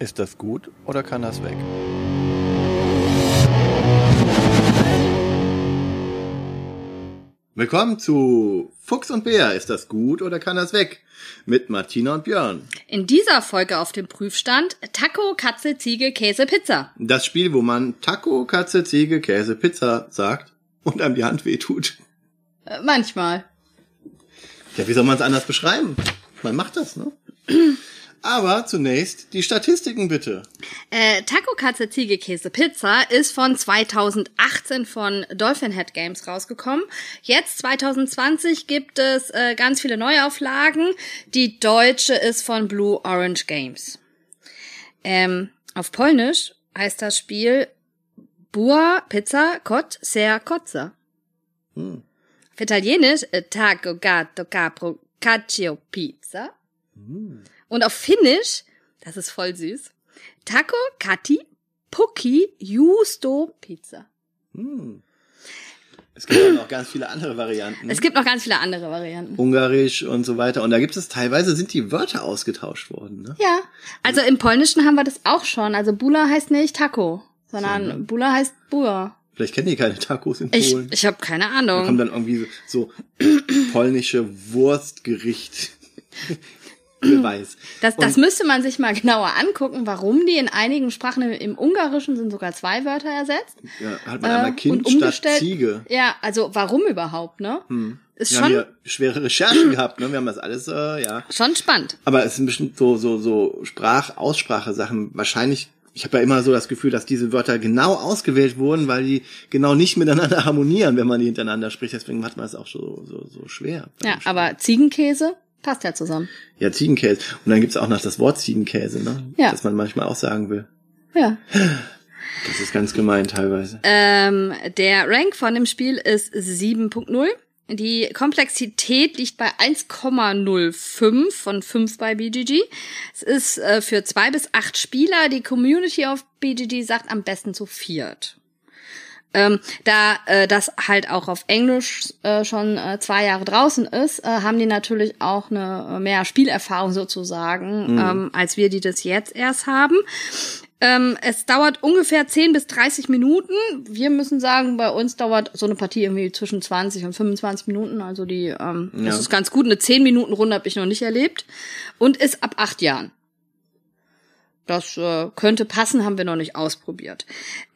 Ist das gut oder kann das weg? Willkommen zu Fuchs und Bär. Ist das gut oder kann das weg? Mit Martina und Björn. In dieser Folge auf dem Prüfstand Taco, Katze, Ziege, Käse, Pizza. Das Spiel, wo man Taco, Katze, Ziege, Käse, Pizza sagt und einem die Hand wehtut. Äh, manchmal. Ja, wie soll man es anders beschreiben? Man macht das, ne? Aber zunächst die Statistiken bitte. Äh, Taco, Katze, Ziege, Käse, Pizza ist von 2018 von Dolphin Head Games rausgekommen. Jetzt 2020 gibt es äh, ganz viele Neuauflagen. Die deutsche ist von Blue Orange Games. Ähm, auf Polnisch heißt das Spiel Bua Pizza Kot Ser Kotza. Hm. Auf Italienisch äh, Taco Gatto Capro Cacio Pizza. Und auf Finnisch, das ist voll süß, Taco Kati Puki Justo Pizza. Hm. Es gibt auch noch ganz viele andere Varianten. Es gibt noch ganz viele andere Varianten. Ungarisch und so weiter. Und da gibt es teilweise sind die Wörter ausgetauscht worden. Ne? Ja, also im Polnischen haben wir das auch schon. Also Bula heißt nicht Taco, sondern So, ne? Bula heißt Bua. Vielleicht kennen die keine Tacos in Ich, Polen. ich habe keine da kommt Ahnung. dann irgendwie so polnische Wurstgericht. Beweis. Das, das Und- müsste man sich mal genauer angucken, warum die in einigen Sprachen, im Ungarischen sind sogar zwei Wörter ersetzt. Ja, hat man Äh, einmal und Kind statt umgestellt- Ziege. Ja, also warum überhaupt, ne? Ist Wir haben schon, ja schwere Recherchen gehabt, ne? Wir haben das alles, äh, ja. schon spannend. Aber es sind bestimmt so, so, so Sprach-, Aussprache-Sachen. Wahrscheinlich, ich habe ja immer so das Gefühl, dass diese Wörter genau ausgewählt wurden, weil die genau nicht miteinander harmonieren, wenn man die hintereinander spricht. Deswegen hat man es auch so, so, so schwer. Ja, aber Ziegenkäse passt ja zusammen. Ja, Ziegenkäse. Und dann gibt's auch noch das Wort Ziegenkäse, ne? Ja. Das man manchmal auch sagen will. Ja. Das ist ganz gemein teilweise. Ähm, der Rank von dem Spiel ist 7.0. Die Komplexität liegt bei 1,05 von 5 bei BGG. Es ist äh, für zwei bis acht Spieler. Die Community auf BGG sagt am besten zu viert. Ähm, da äh, das halt auch auf Englisch äh, schon äh, zwei Jahre draußen ist, äh, haben die natürlich auch eine äh, mehr Spielerfahrung sozusagen, ähm, als wir die das jetzt erst haben. Ähm, es dauert ungefähr 10 bis 30 Minuten. Wir müssen sagen, bei uns dauert so eine Partie irgendwie zwischen 20 und 25 Minuten. Also die, ähm, das Ja. ist ganz gut. Eine 10 Minuten Runde habe ich noch nicht erlebt. Und ist ab acht Jahren. Das äh, könnte passen, haben wir noch nicht ausprobiert.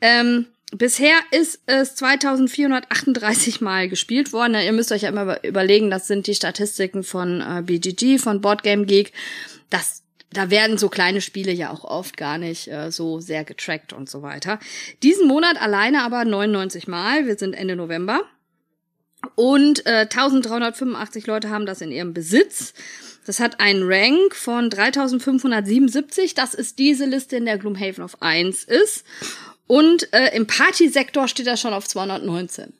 Ähm, bisher ist es 2438 Mal gespielt worden. Ihr müsst euch ja immer über- überlegen, das sind die Statistiken von äh, BGG, von Boardgame Geek. Das, da werden so kleine Spiele ja auch oft gar nicht äh, so sehr getrackt und so weiter. Diesen Monat alleine aber 99 Mal. Wir sind Ende November. Und äh, 1385 Leute haben das in ihrem Besitz. Das hat einen Rank von 3577. Das ist diese Liste, in der Gloomhaven auf 1 ist. Und äh, im Partysektor steht das schon auf 219.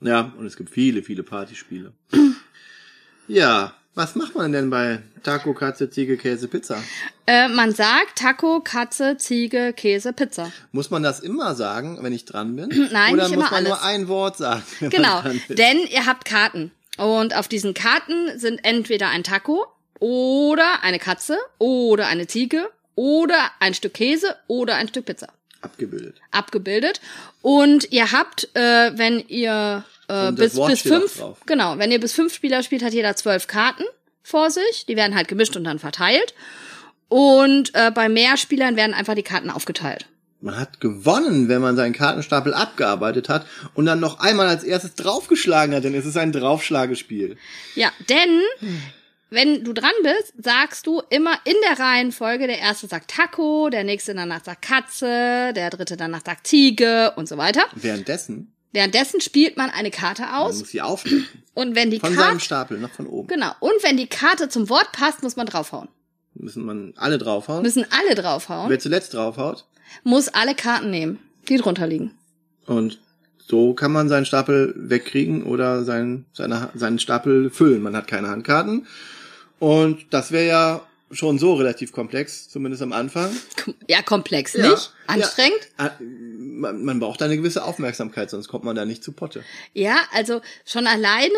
Ja, und es gibt viele, viele Partyspiele. ja, was macht man denn bei Taco, Katze, Ziege, Käse, Pizza? Äh, man sagt Taco, Katze, Ziege, Käse, Pizza. Muss man das immer sagen, wenn ich dran bin? Nein, Oder nicht muss immer man nur alles. ein Wort sagen? Genau, denn ihr habt Karten. Und auf diesen Karten sind entweder ein Taco oder eine Katze oder eine Ziege oder ein Stück Käse oder ein Stück Pizza. Abgebildet. abgebildet. Und ihr habt, äh, wenn ihr äh, bis, bis fünf, genau, wenn ihr bis fünf Spieler spielt, hat jeder zwölf Karten vor sich. Die werden halt gemischt und dann verteilt. Und äh, bei mehr Spielern werden einfach die Karten aufgeteilt. Man hat gewonnen, wenn man seinen Kartenstapel abgearbeitet hat und dann noch einmal als erstes draufgeschlagen hat, denn es ist ein Draufschlagespiel. Ja, denn wenn du dran bist, sagst du immer in der Reihenfolge, der erste sagt Taco, der nächste danach sagt Katze, der dritte danach sagt Ziege und so weiter. Währenddessen, Währenddessen spielt man eine Karte man aus muss sie aufdecken. und wenn die Von seinem Karte Stapel, noch von oben. Genau. Und wenn die Karte zum Wort passt, muss man draufhauen. Müssen man alle draufhauen. Müssen alle draufhauen. Wer zuletzt draufhaut. Muss alle Karten nehmen, die drunter liegen. Und so kann man seinen Stapel wegkriegen oder seinen, seine, seinen Stapel füllen. Man hat keine Handkarten. Und das wäre ja schon so relativ komplex, zumindest am Anfang. Ja, komplex, Ja. nicht? Anstrengend? Ja, äh, man, man braucht eine gewisse Aufmerksamkeit, sonst kommt man da nicht zu Potte. Ja. also schon alleine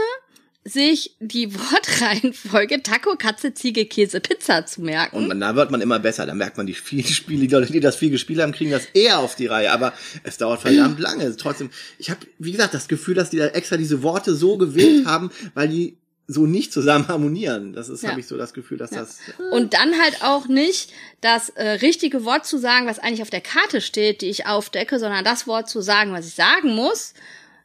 sich die Wortreihenfolge Taco, Katze, Ziege, Käse, Pizza zu merken. Und da wird man immer besser. Da merkt man, die viele Spiele, die Leute, die das viel gespielt haben, kriegen das eher auf die Reihe. Aber es dauert verdammt lange. Trotzdem, ich habe, wie gesagt, das Gefühl, dass die da extra diese Worte so gewählt haben, weil die so nicht zusammen harmonieren. Das ist, Ja. habe ich so das Gefühl, dass das. Und dann halt auch nicht das äh, richtige Wort zu sagen, was eigentlich auf der Karte steht, die ich aufdecke, sondern das Wort zu sagen, was ich sagen muss,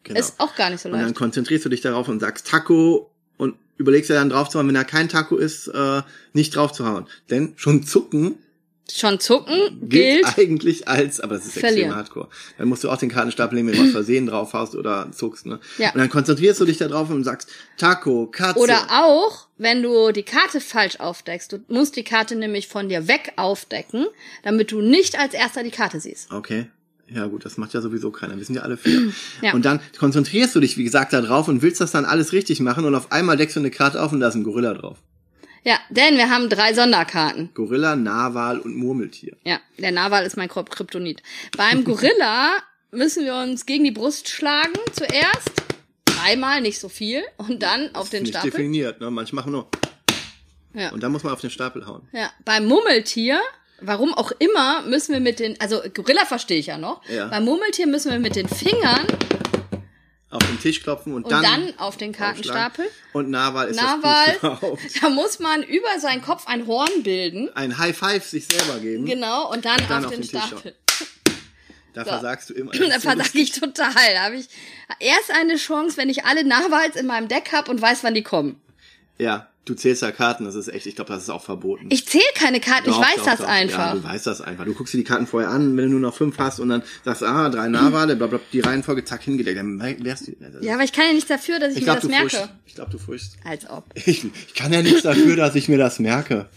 Genau. ist auch gar nicht so Und dann leicht. konzentrierst du dich darauf und sagst Taco und überlegst dir dann drauf zu hauen, wenn da kein Taco ist, äh, nicht drauf zu hauen. Denn schon zucken Schon zucken gilt, gilt. eigentlich als, aber das ist extrem Verlieren. hardcore. Dann musst du auch den Kartenstapel nehmen, wenn du was versehen drauf haust oder zuckst, ne? Ja. Und dann konzentrierst du dich da drauf und sagst Taco, Katze. Oder auch, wenn du die Karte falsch aufdeckst. Du musst die Karte nämlich von dir weg aufdecken, damit du nicht als erster die Karte siehst. Okay. Ja gut, das macht ja sowieso keiner. Wir sind ja alle vier. Ja. Und dann konzentrierst du dich, wie gesagt, da drauf und willst das dann alles richtig machen und auf einmal deckst du eine Karte auf und da ist ein Gorilla drauf. Ja, denn wir haben drei Sonderkarten. Gorilla, Narwal und Murmeltier. Ja, der Narwal ist mein Kryp- Kryptonit. Beim Gorilla müssen wir uns gegen die Brust schlagen zuerst. Dreimal, nicht so viel. Und dann auf den Nicht Stapel. definiert, ne? Manche machen nur. Ja. Und dann muss man auf den Stapel hauen. ja. Beim Mummeltier, warum auch immer, müssen wir mit den, also Gorilla verstehe ich ja noch. Ja. Beim Mummeltier müssen wir mit den Fingern Auf den Tisch klopfen und, und dann, dann, auf den. Kartenstapel. Und Narwal ist das Narwal, Buch überhaupt. da muss man über seinen Kopf ein Horn bilden. Ein High Five sich selber geben. Genau, und dann, dann auf, auf den, den Tisch Stapel. Da So. versagst du immer. Da versag ich total. Da habe ich erst eine Chance, wenn ich alle Narwals in meinem Deck habe und weiß, wann die kommen. Ja, du zählst ja Karten, das ist echt, ich glaube, das ist auch verboten. Ich zähle keine Karten, ich Doch, weiß doch, das doch. einfach. Ja, du weißt das einfach. Du guckst dir die Karten vorher an, wenn du nur noch fünf hast und dann sagst, ah, drei Narwale, bla, bla, die Reihenfolge, zack, hingedeckt. Dann wärst du. Ja, aber ich kann ja nichts dafür, dass ich, ich mir glaube, das du merke. furcht. Ich glaube, du furchst. Als ob. Ich, ich kann ja nichts dafür, dass ich mir das merke.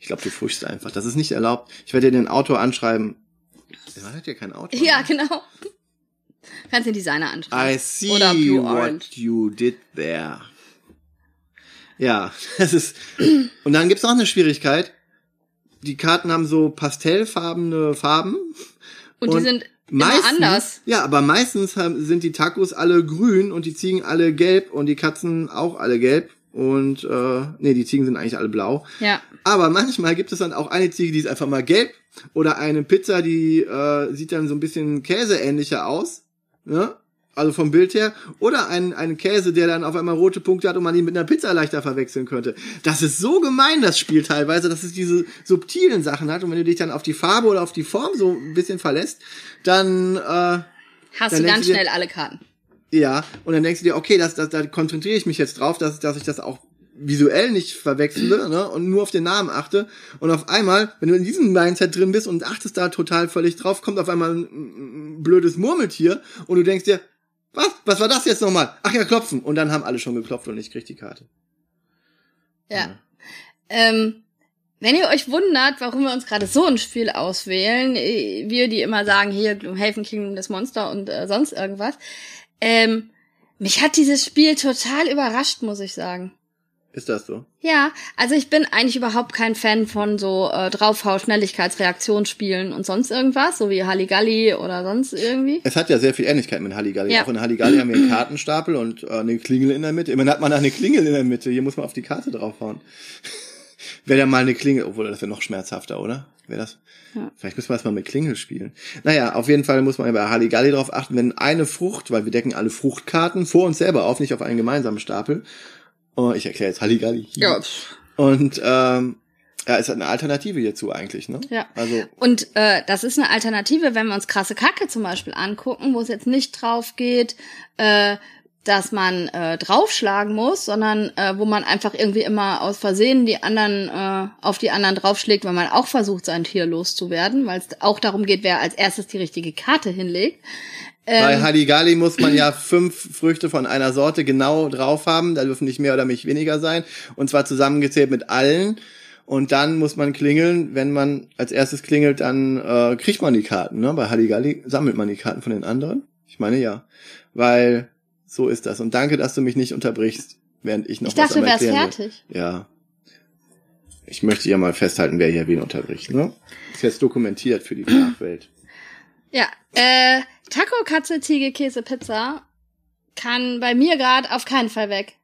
Ich glaube, du furchst einfach. Das ist nicht erlaubt. Ich werde dir den Autor anschreiben. Der hat ja kein Autor. Ja, ne? genau. Kannst den Designer anschauen. I see Oder Blue what Orange. you did there. Ja, das ist. Und dann gibt's noch eine Schwierigkeit. Die Karten haben so pastellfarbene Farben. Und, die sind immer meistens, anders. Ja, aber meistens haben, sind die Tacos alle grün und die Ziegen alle gelb und die Katzen auch alle gelb. Und äh, nee, die Ziegen sind eigentlich alle blau. Ja. Aber manchmal gibt es dann auch eine Ziege, die ist einfach mal gelb. Oder eine Pizza, die äh, sieht dann so ein bisschen käseähnlicher aus. Ne? Also vom Bild her. Oder ein, ein Käse, der dann auf einmal rote Punkte hat und man ihn mit einer Pizza leichter verwechseln könnte. Das ist so gemein, das Spiel teilweise, dass es diese subtilen Sachen hat. Und wenn du dich dann auf die Farbe oder auf die Form so ein bisschen verlässt, dann äh, Hast Dann du ganz du dir- schnell alle Karten. ja, und dann denkst du dir, okay, das, das, da konzentriere ich mich jetzt drauf, dass, dass ich das auch visuell nicht verwechsle ne, und nur auf den Namen achte. Und auf einmal, wenn du in diesem Mindset drin bist und achtest da total völlig drauf, kommt auf einmal ein, ein blödes Murmeltier und du denkst dir, was? Was war das jetzt nochmal? Ach ja, klopfen. Und dann haben alle schon geklopft und ich krieg die Karte. Ja. Ähm, wenn ihr euch wundert, warum wir uns gerade so ein Spiel auswählen, äh, wir, die immer sagen, hier, Gloomhaven Kingdom das Monster und äh, sonst irgendwas, ähm, mich hat dieses Spiel total überrascht, muss ich sagen. Ist das so? Ja, also ich bin eigentlich überhaupt kein Fan von so äh, Draufhau, Schnelligkeitsreaktionsspielen und sonst irgendwas, so wie Halligalli oder sonst irgendwie. Es hat ja sehr viel Ähnlichkeit mit Halligalli. Ja. Auch in Halligalli haben wir einen Kartenstapel und äh, eine Klingel in der Mitte. Immerhin hat man da eine Klingel in der Mitte. Hier muss man auf die Karte draufhauen. Wäre da mal eine Klingel, obwohl das wäre noch schmerzhafter, oder? Wäre das? Ja. Vielleicht müssen wir erstmal mit Klingel spielen. Naja, auf jeden Fall muss man ja bei Halligalli drauf achten, wenn eine Frucht, weil wir decken alle Fruchtkarten vor uns selber auf, nicht auf einen gemeinsamen Stapel. Oh, ich erkläre jetzt Halligalli. Ja. pff. Und ähm, ja, ist eine Alternative hierzu eigentlich, ne? Ja. Also Und äh, das ist eine Alternative, wenn wir uns krasse Kacke zum Beispiel angucken, wo es jetzt nicht drauf geht, äh, dass man äh, draufschlagen muss, sondern äh, wo man einfach irgendwie immer aus Versehen die anderen äh, auf die anderen draufschlägt, weil man auch versucht, sein Tier loszuwerden, weil es auch darum geht, wer als erstes die richtige Karte hinlegt. Bei Ähm, Halligalli muss man ja fünf Früchte von einer Sorte genau drauf haben. Da dürfen nicht mehr oder nicht weniger sein. Und zwar zusammengezählt mit allen. Und dann muss man klingeln. Wenn man als erstes klingelt, dann äh, kriegt man die Karten. Ne? Bei Halligalli sammelt man die Karten von den anderen. Ich meine ja. Weil so ist das. Und danke, dass du mich nicht unterbrichst, während ich noch ich was dachte, am du wärst fertig. Ja. Ich möchte ja mal festhalten, wer hier wen unterbricht. Ne? Ist jetzt dokumentiert für die Nachwelt. Ja, äh, Taco, Katze, Ziege, Käse, Pizza kann bei mir gerade auf keinen Fall weg.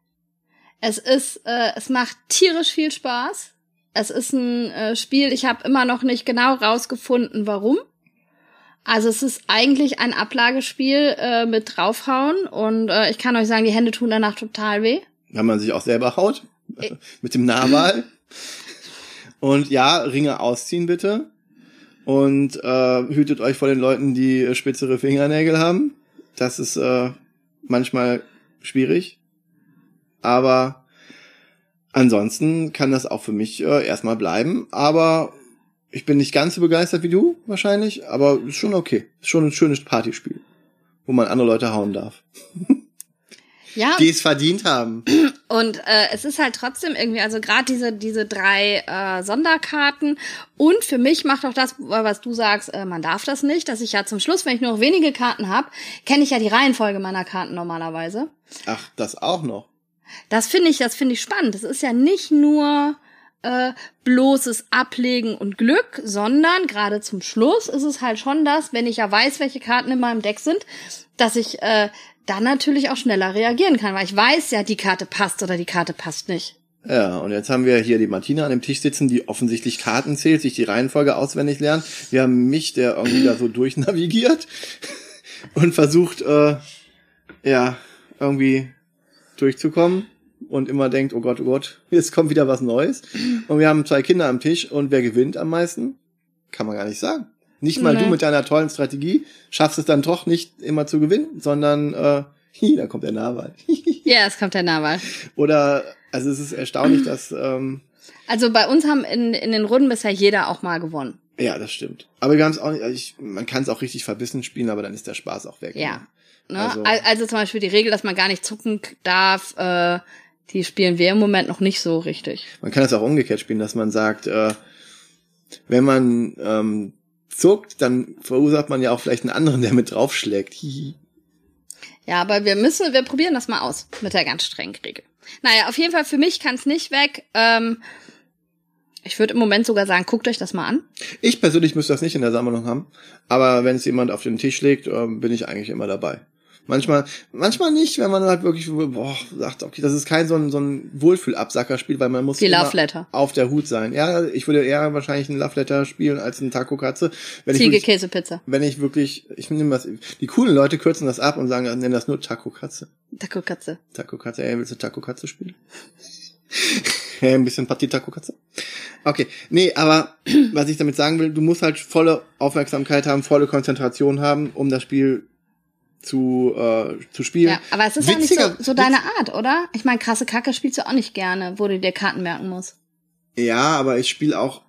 Es ist, äh, es macht tierisch viel Spaß. Es ist ein äh, Spiel, ich habe immer noch nicht genau rausgefunden, warum. Also es ist eigentlich ein Ablagespiel äh, mit draufhauen und äh, ich kann euch sagen, die Hände tun danach total weh. Wenn man sich auch selber haut. Mit dem Nahwahl. Und ja, Ringe ausziehen bitte. Und äh, hütet euch vor den Leuten, die spitzere Fingernägel haben. Das ist äh, manchmal schwierig. Aber ansonsten kann das auch für mich äh, erstmal bleiben. Aber ich bin nicht ganz so begeistert wie du wahrscheinlich, aber ist schon okay. Ist schon ein schönes Partyspiel, wo man andere Leute hauen darf. Ja. Die es verdient haben. Und äh, es ist halt trotzdem irgendwie, also gerade diese diese drei äh, Sonderkarten und für mich macht auch das, was du sagst, äh, man darf das nicht, dass ich ja zum Schluss, wenn ich nur noch wenige Karten habe, kenne ich ja die Reihenfolge meiner Karten normalerweise. Ach, das auch noch. Das finde ich, das finde ich spannend. Es ist ja nicht nur äh, bloßes Ablegen und Glück, sondern gerade zum Schluss ist es halt schon das, wenn ich ja weiß, welche Karten in meinem Deck sind, dass ich äh, dann natürlich auch schneller reagieren kann, weil ich weiß ja, die Karte passt oder die Karte passt nicht. Ja, und jetzt haben wir hier die Martina an dem Tisch sitzen, die offensichtlich Karten zählt, sich die Reihenfolge auswendig lernt. Wir haben mich, der irgendwie da so durchnavigiert und versucht, äh, ja, irgendwie durchzukommen und immer denkt, oh Gott, oh Gott, jetzt kommt wieder was Neues. Und wir haben zwei Kinder am Tisch und wer gewinnt am meisten? Kann man gar nicht sagen. Nicht mal Nee. du mit deiner tollen Strategie schaffst es dann doch nicht immer zu gewinnen, sondern äh, hi, da kommt der Nahwahl. Ja, es kommt der Nahwahl. Oder also es ist erstaunlich, dass ähm, Also bei uns haben in, in den Runden bisher jeder auch mal gewonnen. ja, das stimmt. Aber wir haben es auch nicht, also ich, man kann es auch richtig verbissen spielen, aber dann ist der Spaß auch weg. Ja. Ne? Also- Also, also zum Beispiel die Regel, dass man gar nicht zucken darf, äh, die spielen wir im Moment noch nicht so richtig. Man kann es auch umgekehrt spielen, dass man sagt, äh, wenn man ähm, zuckt, dann verursacht man ja auch vielleicht einen anderen, der mit draufschlägt. Hihi. Ja, aber wir müssen, wir probieren das mal aus mit der ganz strengen Regel. Naja, auf jeden Fall für mich kann es nicht weg. Ähm, ich würde im Moment sogar sagen, guckt euch das mal an. Ich persönlich müsste das nicht in der Sammlung haben, aber wenn es jemand auf den Tisch legt, ähm, bin ich eigentlich immer dabei. Manchmal, manchmal nicht, wenn man halt wirklich boah, sagt, okay, das ist kein so ein, so ein Wohlfühlabsackerspiel, weil man muss Die immer auf der Hut sein. Ja, ich würde eher wahrscheinlich ein Love Letter spielen als ein Taco Katze. Wenn ich Ziege, wirklich, Käse, Pizza. wenn ich wirklich, ich nehme was, die coolen Leute kürzen das ab und sagen, nennen das nur Taco Katze. Taco Katze. Taco Katze, ey, willst du Taco Katze spielen? ein bisschen Partie Taco Katze. Okay, nee, aber was ich damit sagen will, du musst halt volle Aufmerksamkeit haben, volle Konzentration haben, um das Spiel zu, äh, zu spielen. Ja, aber es ist ja nicht so, so deine Art, oder? Ich meine, krasse Kacke spielst du auch nicht gerne, wo du dir Karten merken musst. Ja, aber ich spiele auch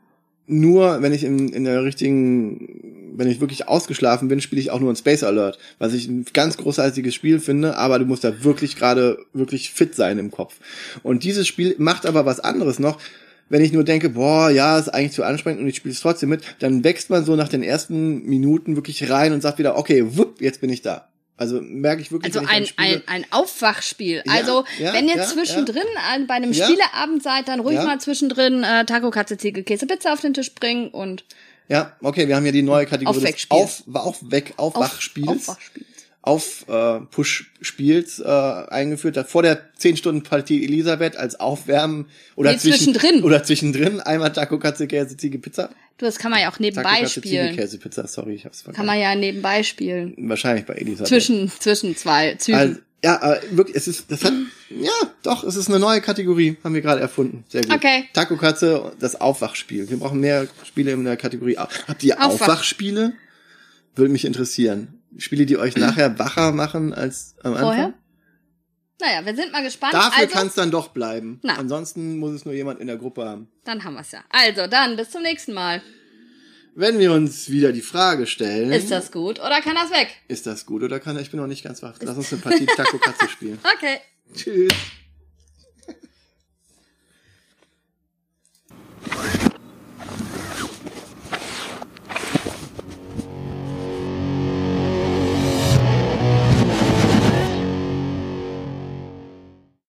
nur, wenn ich in, in der richtigen, wenn ich wirklich ausgeschlafen bin, spiele ich auch nur ein Space Alert, was ich ein ganz großartiges Spiel finde, aber du musst da wirklich gerade wirklich fit sein im Kopf. Und dieses Spiel macht aber was anderes noch. Wenn ich nur denke, boah, ja, ist eigentlich zu anstrengend und ich spiele es trotzdem mit, dann wächst man so nach den ersten Minuten wirklich rein und sagt wieder, okay, wupp, jetzt bin ich da. Also merke ich wirklich, Also ein, ein, ein Aufwachspiel. Ja, also, ja, wenn ihr ja, zwischendrin an, bei einem. Spieleabend seid, dann ruhig mal zwischendrin äh, Taco, Katze, Ziege, Käse, Pizza auf den Tisch bringen und Ja, okay, wir haben ja die neue Kategorie des Aufweckspiel. Auf, auf, weg, auf, Aufwachspiels. Aufwachspiel. auf äh, Push-Spiels äh, eingeführt hat. Vor der 10 Stunden Partie Elisabeth als Aufwärmen oder Nee, zwischendrin. Oder zwischendrin einmal Taco, Katze, Käse, Ziege, Pizza. Du, das kann man ja auch nebenbei Ziege, spielen. Käse, Pizza. Sorry, ich hab's Kann vergessen. man ja nebenbei spielen. Wahrscheinlich bei Elisabeth. Zwischen, zwischen zwei Zügen. Also, ja, aber wirklich, es ist, das hat, ja, doch, es ist eine neue Kategorie, haben wir gerade erfunden. Sehr gut. Okay. Taco Katze, das Aufwachspiel. Wir brauchen mehr Spiele in der Kategorie. Habt ihr Aufwach. Aufwachspiele? Würde mich interessieren. Spiele, die euch nachher wacher machen als am Vorher? Naja, wir sind mal gespannt. Dafür also, kann es dann doch bleiben. Na. Ansonsten muss es nur jemand in der Gruppe haben. dann haben wir's ja. Also, dann bis zum nächsten Mal. Wenn wir uns wieder die Frage stellen, Ist das gut oder kann das weg? ist das gut oder kann ich bin noch nicht ganz wach. Lass uns eine Partie Taco Katze spielen. Okay. Tschüss.